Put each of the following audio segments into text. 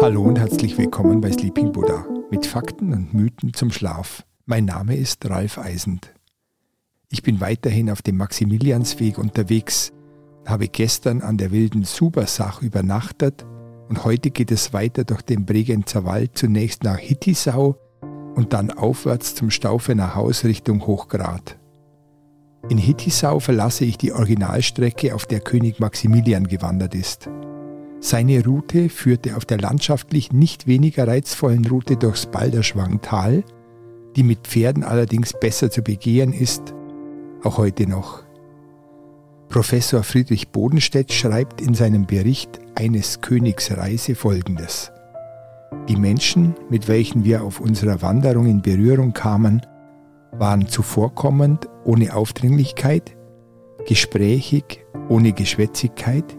Hallo und herzlich willkommen bei Sleeping Buddha mit Fakten und Mythen zum Schlaf. Mein Name ist Ralf Eisend. Ich bin weiterhin auf dem Maximiliansweg unterwegs, habe gestern an der wilden Subersach übernachtet und heute geht es weiter durch den Bregenzer Wald zunächst nach Hittisau und dann aufwärts zum Staufener Haus Richtung Hochgrad. In Hittisau verlasse ich die Originalstrecke, auf der König Maximilian gewandert ist. Seine Route führte auf der landschaftlich nicht weniger reizvollen Route durchs Balderschwangtal, die mit Pferden allerdings besser zu begehen ist, auch heute noch. Professor Friedrich Bodenstedt schreibt in seinem Bericht eines Königs Reise folgendes. Die Menschen, mit welchen wir auf unserer Wanderung in Berührung kamen, waren zuvorkommend ohne Aufdringlichkeit, gesprächig ohne Geschwätzigkeit,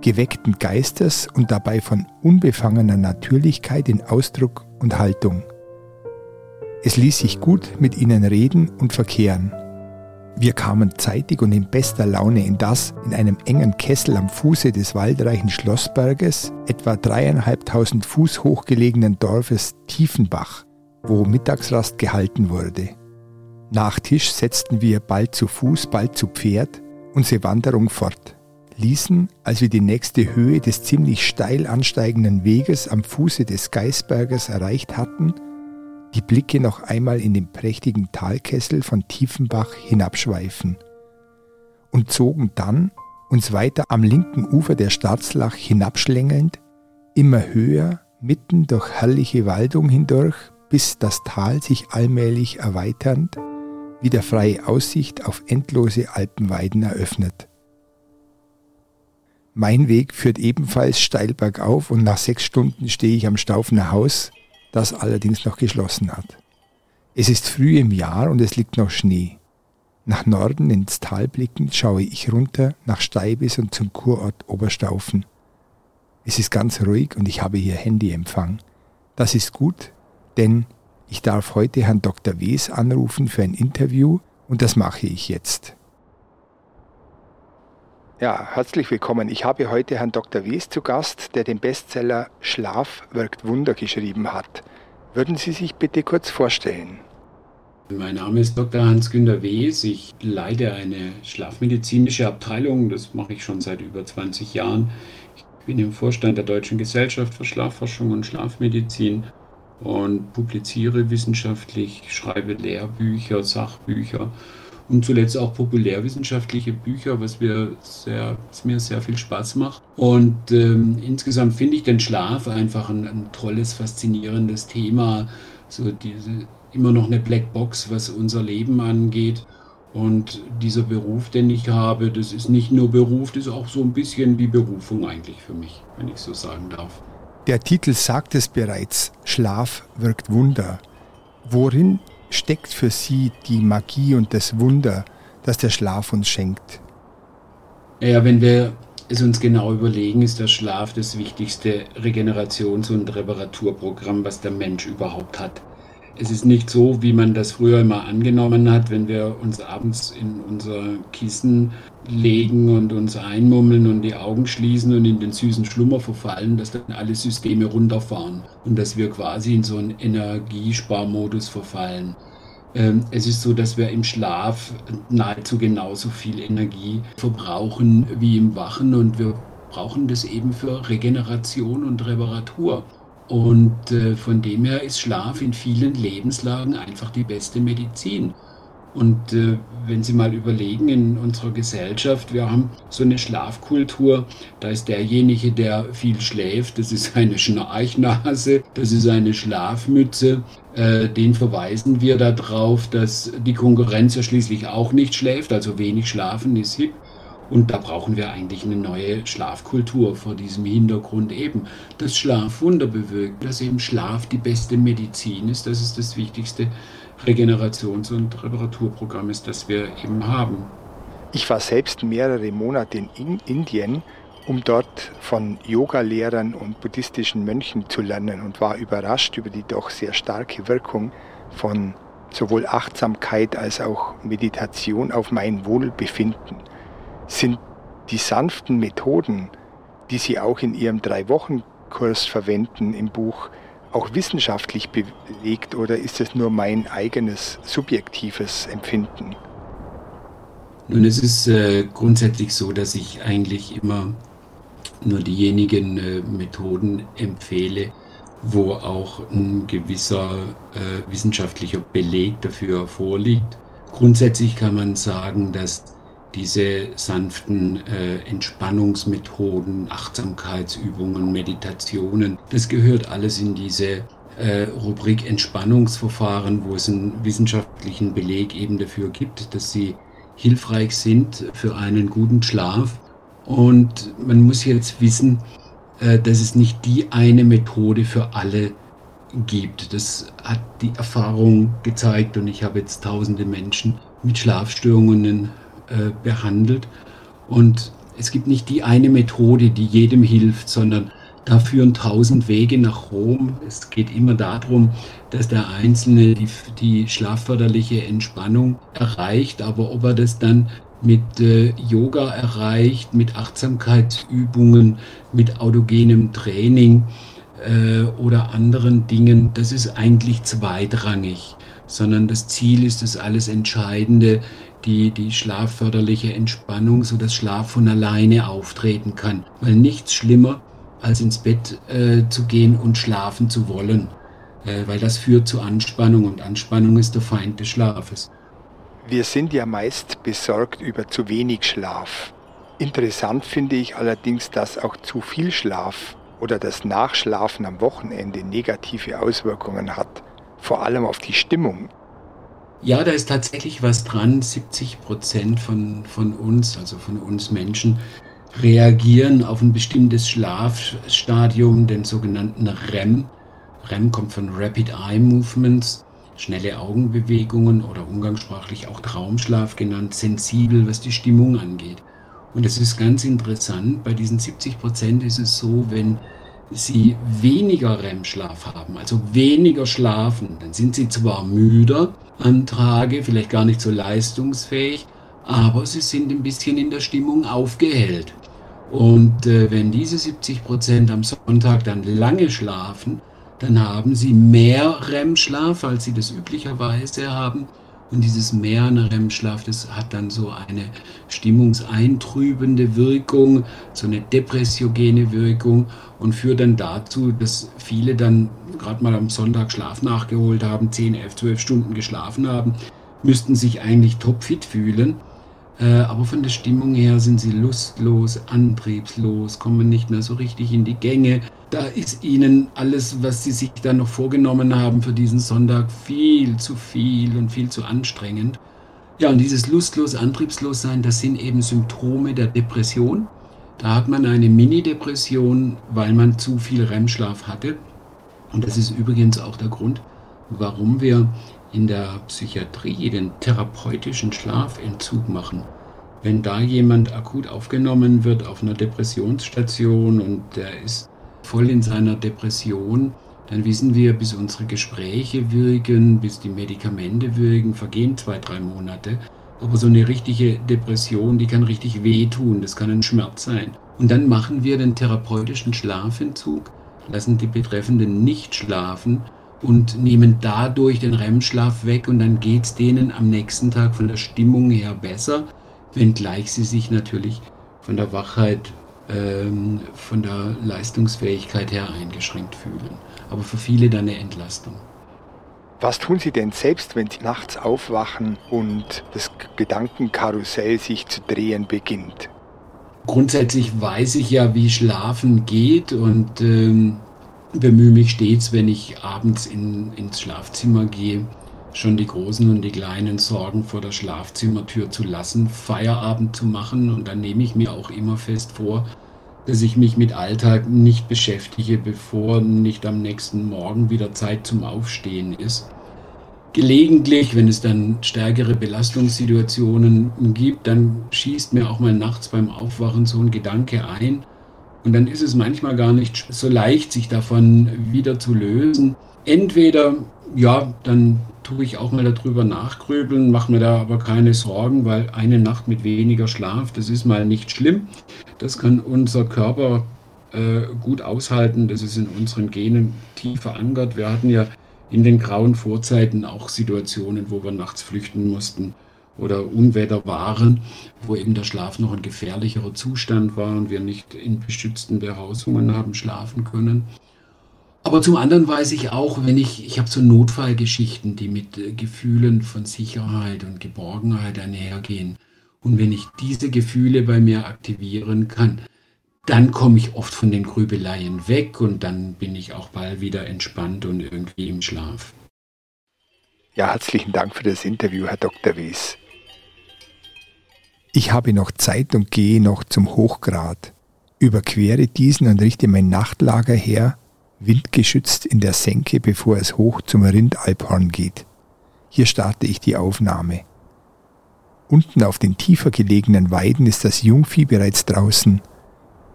geweckten Geistes und dabei von unbefangener Natürlichkeit in Ausdruck und Haltung. Es ließ sich gut mit ihnen reden und verkehren. Wir kamen zeitig und in bester Laune in das in einem engen Kessel am Fuße des waldreichen Schlossberges, etwa dreieinhalbtausend Fuß hoch gelegenen Dorfes Tiefenbach, wo Mittagsrast gehalten wurde. Nach Tisch setzten wir bald zu Fuß, bald zu Pferd unsere Wanderung fort, ließen, als wir die nächste Höhe des ziemlich steil ansteigenden Weges am Fuße des Geisberges erreicht hatten, die Blicke noch einmal in den prächtigen Talkessel von Tiefenbach hinabschweifen und zogen dann, uns weiter am linken Ufer der Starzlach hinabschlängelnd, immer höher, mitten durch herrliche Waldung hindurch, bis das Tal sich allmählich erweiternd, wieder freie Aussicht auf endlose Alpenweiden eröffnet. Mein Weg führt ebenfalls steil bergauf und nach sechs Stunden stehe ich am Staufener Haus, das allerdings noch geschlossen hat. Es ist früh im Jahr und es liegt noch Schnee. Nach Norden ins Tal blickend schaue ich runter nach Steibis und zum Kurort Oberstaufen. Es ist ganz ruhig und ich habe hier Handyempfang. Das ist gut, denn ich darf heute Herrn Dr. Wes anrufen für ein Interview und das mache ich jetzt. Ja, herzlich willkommen. Ich habe heute Herrn Dr. Wes zu Gast, der den Bestseller Schlaf wirkt Wunder geschrieben hat. Würden Sie sich bitte kurz vorstellen? Mein Name ist Dr. Hans-Günter Wes. Ich leite eine schlafmedizinische Abteilung. Das mache ich schon seit über 20 Jahren. Ich bin im Vorstand der Deutschen Gesellschaft für Schlafforschung und Schlafmedizin und publiziere wissenschaftlich, schreibe Lehrbücher, Sachbücher und zuletzt auch populärwissenschaftliche Bücher, was, wir sehr, was mir sehr viel Spaß macht. Und ähm, insgesamt finde ich den Schlaf einfach ein, ein, tolles, faszinierendes Thema. So diese immer noch eine Blackbox, was unser Leben angeht. Und dieser Beruf, den ich habe, das ist nicht nur Beruf, das ist auch so ein bisschen wie Berufung eigentlich für mich, wenn ich so sagen darf. Der Titel sagt es bereits, Schlaf wirkt Wunder. Worin steckt für Sie die Magie und das Wunder, das der Schlaf uns schenkt? Ja, wenn wir es uns genau überlegen, ist der Schlaf das wichtigste Regenerations- und Reparaturprogramm, was der Mensch überhaupt hat. Es ist nicht so, wie man das früher immer angenommen hat, wenn wir uns abends in unser Kissen legen und uns einmummeln und die Augen schließen und in den süßen Schlummer verfallen, dass dann alle Systeme runterfahren und dass wir quasi in so einen Energiesparmodus verfallen. Ähm, es ist so, dass wir im Schlaf nahezu genauso viel Energie verbrauchen wie im Wachen und wir brauchen das eben für Regeneration und Reparatur. Und äh, von dem her ist Schlaf in vielen Lebenslagen einfach die beste Medizin. Und äh, wenn Sie mal überlegen, in unserer Gesellschaft, wir haben so eine Schlafkultur, da ist derjenige, der viel schläft, das ist eine Schnarchnase, das ist eine Schlafmütze, äh, den verweisen wir darauf, dass die Konkurrenz ja schließlich auch nicht schläft, also wenig schlafen ist hip. Und da brauchen wir eigentlich eine neue Schlafkultur vor diesem Hintergrund eben. dass Schlaf Wunder bewirkt, dass eben Schlaf die beste Medizin ist, das ist das wichtigste Regenerations- und Reparaturprogramm ist, das wir eben haben. Ich war selbst mehrere Monate in Indien, um dort von Yoga-Lehrern und buddhistischen Mönchen zu lernen und war überrascht über die doch sehr starke Wirkung von sowohl Achtsamkeit als auch Meditation auf mein Wohlbefinden. Sind die sanften Methoden, die Sie auch in Ihrem Drei-Wochen-Kurs verwenden im Buch, auch wissenschaftlich belegt oder ist es nur mein eigenes subjektives Empfinden? Nun, es ist äh, grundsätzlich so, dass ich eigentlich immer nur diejenigen äh, Methoden empfehle, wo auch ein gewisser äh, wissenschaftlicher Beleg dafür vorliegt. Grundsätzlich kann man sagen, dass diese sanften äh, Entspannungsmethoden, Achtsamkeitsübungen, Meditationen, das gehört alles in diese äh, Rubrik Entspannungsverfahren, wo es einen wissenschaftlichen Beleg eben dafür gibt, dass sie hilfreich sind für einen guten Schlaf. Und man muss jetzt wissen, äh, dass es nicht die eine Methode für alle gibt. Das hat die Erfahrung gezeigt und ich habe jetzt tausende Menschen mit Schlafstörungen äh, behandelt. Und es gibt nicht die eine Methode, die jedem hilft, sondern da führen tausend Wege nach Rom. Es geht immer darum, dass der Einzelne die, die schlafförderliche Entspannung erreicht, aber ob er das dann mit äh, Yoga erreicht, mit Achtsamkeitsübungen, mit autogenem Training äh, oder anderen Dingen, das ist eigentlich zweitrangig, sondern das Ziel ist das alles Entscheidende, die, die schlafförderliche Entspannung, so dass Schlaf von alleine auftreten kann. Weil nichts schlimmer, als ins Bett äh, zu gehen und schlafen zu wollen. Äh, weil das führt zu Anspannung und Anspannung ist der Feind des Schlafes. Wir sind ja meist besorgt über zu wenig Schlaf. Interessant finde ich allerdings, dass auch zu viel Schlaf oder das Nachschlafen am Wochenende negative Auswirkungen hat, vor allem auf die Stimmung. Ja, da ist tatsächlich was dran. 70 Prozent von, von uns, also von uns Menschen, reagieren auf ein bestimmtes Schlafstadium, den sogenannten REM. REM kommt von Rapid Eye Movements, schnelle Augenbewegungen oder umgangssprachlich auch Traumschlaf genannt, sensibel, was die Stimmung angeht. Und es ist ganz interessant, bei diesen 70 Prozent ist es so, wenn sie weniger REM-Schlaf haben, also weniger schlafen, dann sind sie zwar müder, am Tage, vielleicht gar nicht so leistungsfähig, aber sie sind ein bisschen in der Stimmung aufgehellt. Und äh, wenn diese 70 Prozent am Sonntag dann lange schlafen, dann haben sie mehr REM-Schlaf, als sie das üblicherweise haben. Und dieses mehr an REM-Schlaf, das hat dann so eine stimmungseintrübende Wirkung, so eine depressiogene Wirkung und führt dann dazu, dass viele dann gerade mal am Sonntag Schlaf nachgeholt haben, 10, 11, 12 Stunden geschlafen haben, müssten sich eigentlich topfit fühlen. Äh, aber von der Stimmung her sind sie lustlos, antriebslos, kommen nicht mehr so richtig in die Gänge. Da ist ihnen alles, was sie sich dann noch vorgenommen haben für diesen Sonntag, viel zu viel und viel zu anstrengend. Ja, und dieses lustlos, antriebslos sein, das sind eben Symptome der Depression. Da hat man eine Mini-Depression, weil man zu viel REM-Schlaf hatte. Und das ist übrigens auch der Grund, warum wir in der Psychiatrie den therapeutischen Schlafentzug machen. Wenn da jemand akut aufgenommen wird auf einer Depressionsstation und der ist voll in seiner Depression, dann wissen wir, bis unsere Gespräche wirken, bis die Medikamente wirken, vergehen zwei, drei Monate. Aber so eine richtige Depression, die kann richtig wehtun, das kann ein Schmerz sein. Und dann machen wir den therapeutischen Schlafentzug, lassen die Betreffenden nicht schlafen und nehmen dadurch den REM-Schlaf weg und dann geht es denen am nächsten Tag von der Stimmung her besser, wenngleich sie sich natürlich von der Wachheit, ähm, von der Leistungsfähigkeit her eingeschränkt fühlen. Aber für viele dann eine Entlastung. Was tun Sie denn selbst, wenn Sie nachts aufwachen und das Gedankenkarussell sich zu drehen beginnt? Grundsätzlich weiß ich ja, wie Schlafen geht und ähm, bemühe mich stets, wenn ich abends in, ins Schlafzimmer gehe, schon die großen und die kleinen Sorgen vor der Schlafzimmertür zu lassen, Feierabend zu machen und dann nehme ich mir auch immer fest vor, dass ich mich mit Alltag nicht beschäftige, bevor nicht am nächsten Morgen wieder Zeit zum Aufstehen ist. Gelegentlich, wenn es dann stärkere Belastungssituationen gibt, dann schießt mir auch mal nachts beim Aufwachen so ein Gedanke ein, und dann ist es manchmal gar nicht so leicht, sich davon wieder zu lösen. Entweder, ja, dann tue ich auch mal darüber nachgrübeln, mache mir da aber keine Sorgen, weil eine Nacht mit weniger Schlaf, das ist mal nicht schlimm. Das kann unser Körper äh, gut aushalten. Das ist in unseren Genen tief verankert. Wir hatten ja in den grauen Vorzeiten auch Situationen, wo wir nachts flüchten mussten oder Unwetter waren, wo eben der Schlaf noch ein gefährlicherer Zustand war und wir nicht in beschützten Behausungen haben schlafen können. Aber zum anderen weiß ich auch, wenn ich, ich habe so Notfallgeschichten, die mit äh, Gefühlen von Sicherheit und Geborgenheit einhergehen. Und wenn ich diese Gefühle bei mir aktivieren kann, dann komme ich oft von den Grübeleien weg und dann bin ich auch bald wieder entspannt und irgendwie im Schlaf. Ja, herzlichen Dank für das Interview, Herr Dr. Wies. Ich habe noch Zeit und gehe noch zum Hochgrad, überquere diesen und richte mein Nachtlager her, windgeschützt in der Senke, bevor es hoch zum Rindalphorn geht. Hier starte ich die Aufnahme. Unten auf den tiefer gelegenen Weiden ist das Jungvieh bereits draußen.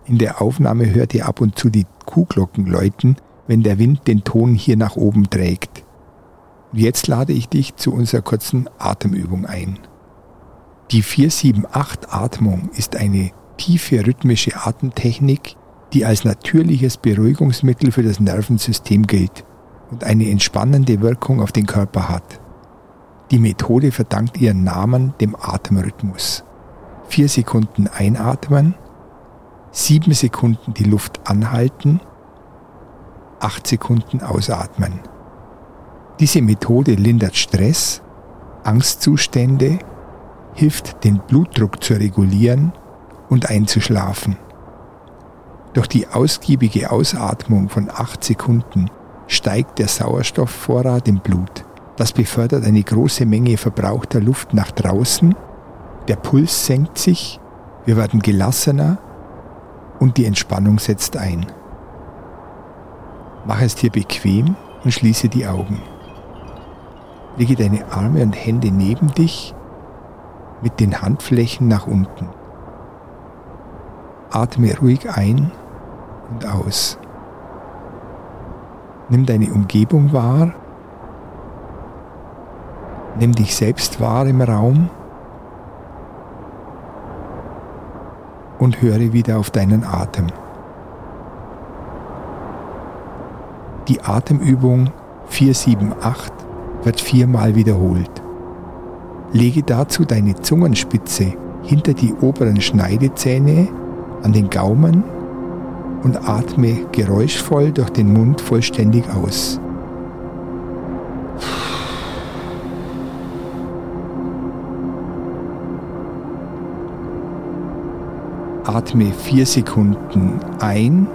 In der Aufnahme hört ihr ab und zu die Kuhglocken läuten, wenn der Wind den Ton hier nach oben trägt. Und jetzt lade ich dich zu unserer kurzen Atemübung ein. Die 478-Atmung ist eine tiefe rhythmische Atemtechnik, die als natürliches Beruhigungsmittel für das Nervensystem gilt und eine entspannende Wirkung auf den Körper hat. Die Methode verdankt ihren Namen dem Atemrhythmus. Vier Sekunden einatmen, sieben Sekunden die Luft anhalten, acht Sekunden ausatmen. Diese Methode lindert Stress, Angstzustände hilft den Blutdruck zu regulieren und einzuschlafen. Durch die ausgiebige Ausatmung von acht Sekunden steigt der Sauerstoffvorrat im Blut. Das befördert eine große Menge verbrauchter Luft nach draußen, der Puls senkt sich, wir werden gelassener und die Entspannung setzt ein. Mach es dir bequem und schließe die Augen. Lege deine Arme und Hände neben dich mit den Handflächen nach unten. Atme ruhig ein und aus. Nimm deine Umgebung wahr. Nimm dich selbst wahr im Raum und höre wieder auf deinen Atem. Die Atemübung 478 wird viermal wiederholt. Lege dazu deine Zungenspitze hinter die oberen Schneidezähne an den Gaumen und atme geräuschvoll durch den Mund vollständig aus. Atme vier Sekunden ein.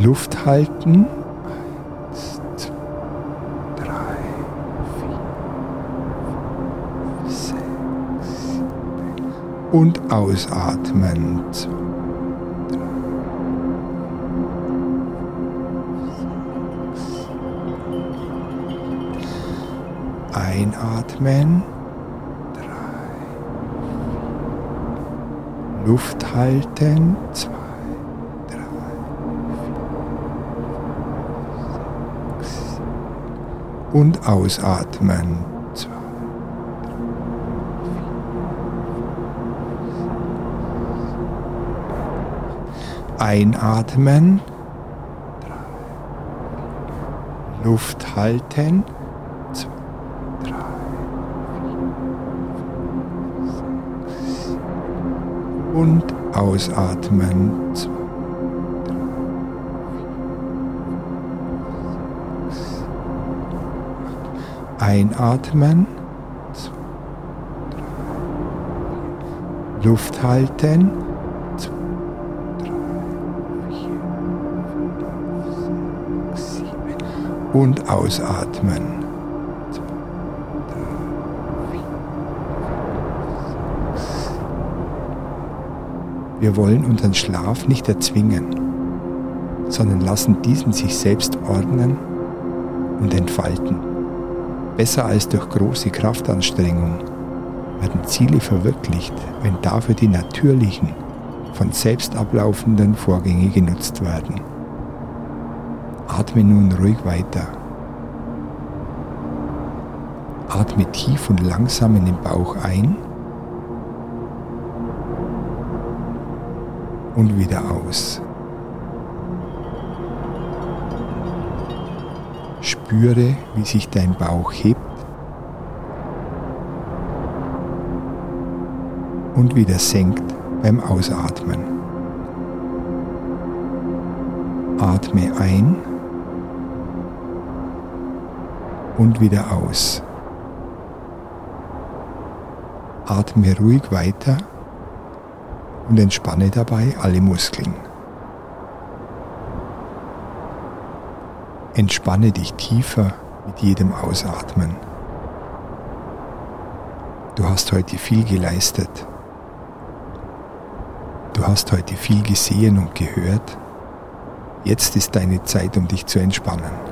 Luft halten. Und ausatmen. Einatmen. Luft halten. Zwei, drei, vier, sechs. Und ausatmen. Einatmen. Luft halten. Und ausatmen. Einatmen. Luft halten. Und ausatmen. Wir wollen unseren Schlaf nicht erzwingen, sondern lassen diesen sich selbst ordnen und entfalten. Besser als durch große Kraftanstrengung werden Ziele verwirklicht, wenn dafür die natürlichen, von selbst ablaufenden Vorgänge genutzt werden. Atme nun ruhig weiter. Atme tief und langsam in den Bauch ein und wieder aus. Spüre, wie sich dein Bauch hebt und wieder senkt beim Ausatmen. Atme ein und wieder aus. Atme ruhig weiter und entspanne dabei alle Muskeln. Entspanne dich tiefer mit jedem Ausatmen. Du hast heute viel geleistet. Du hast heute viel gesehen und gehört. Jetzt ist deine Zeit, um dich zu entspannen.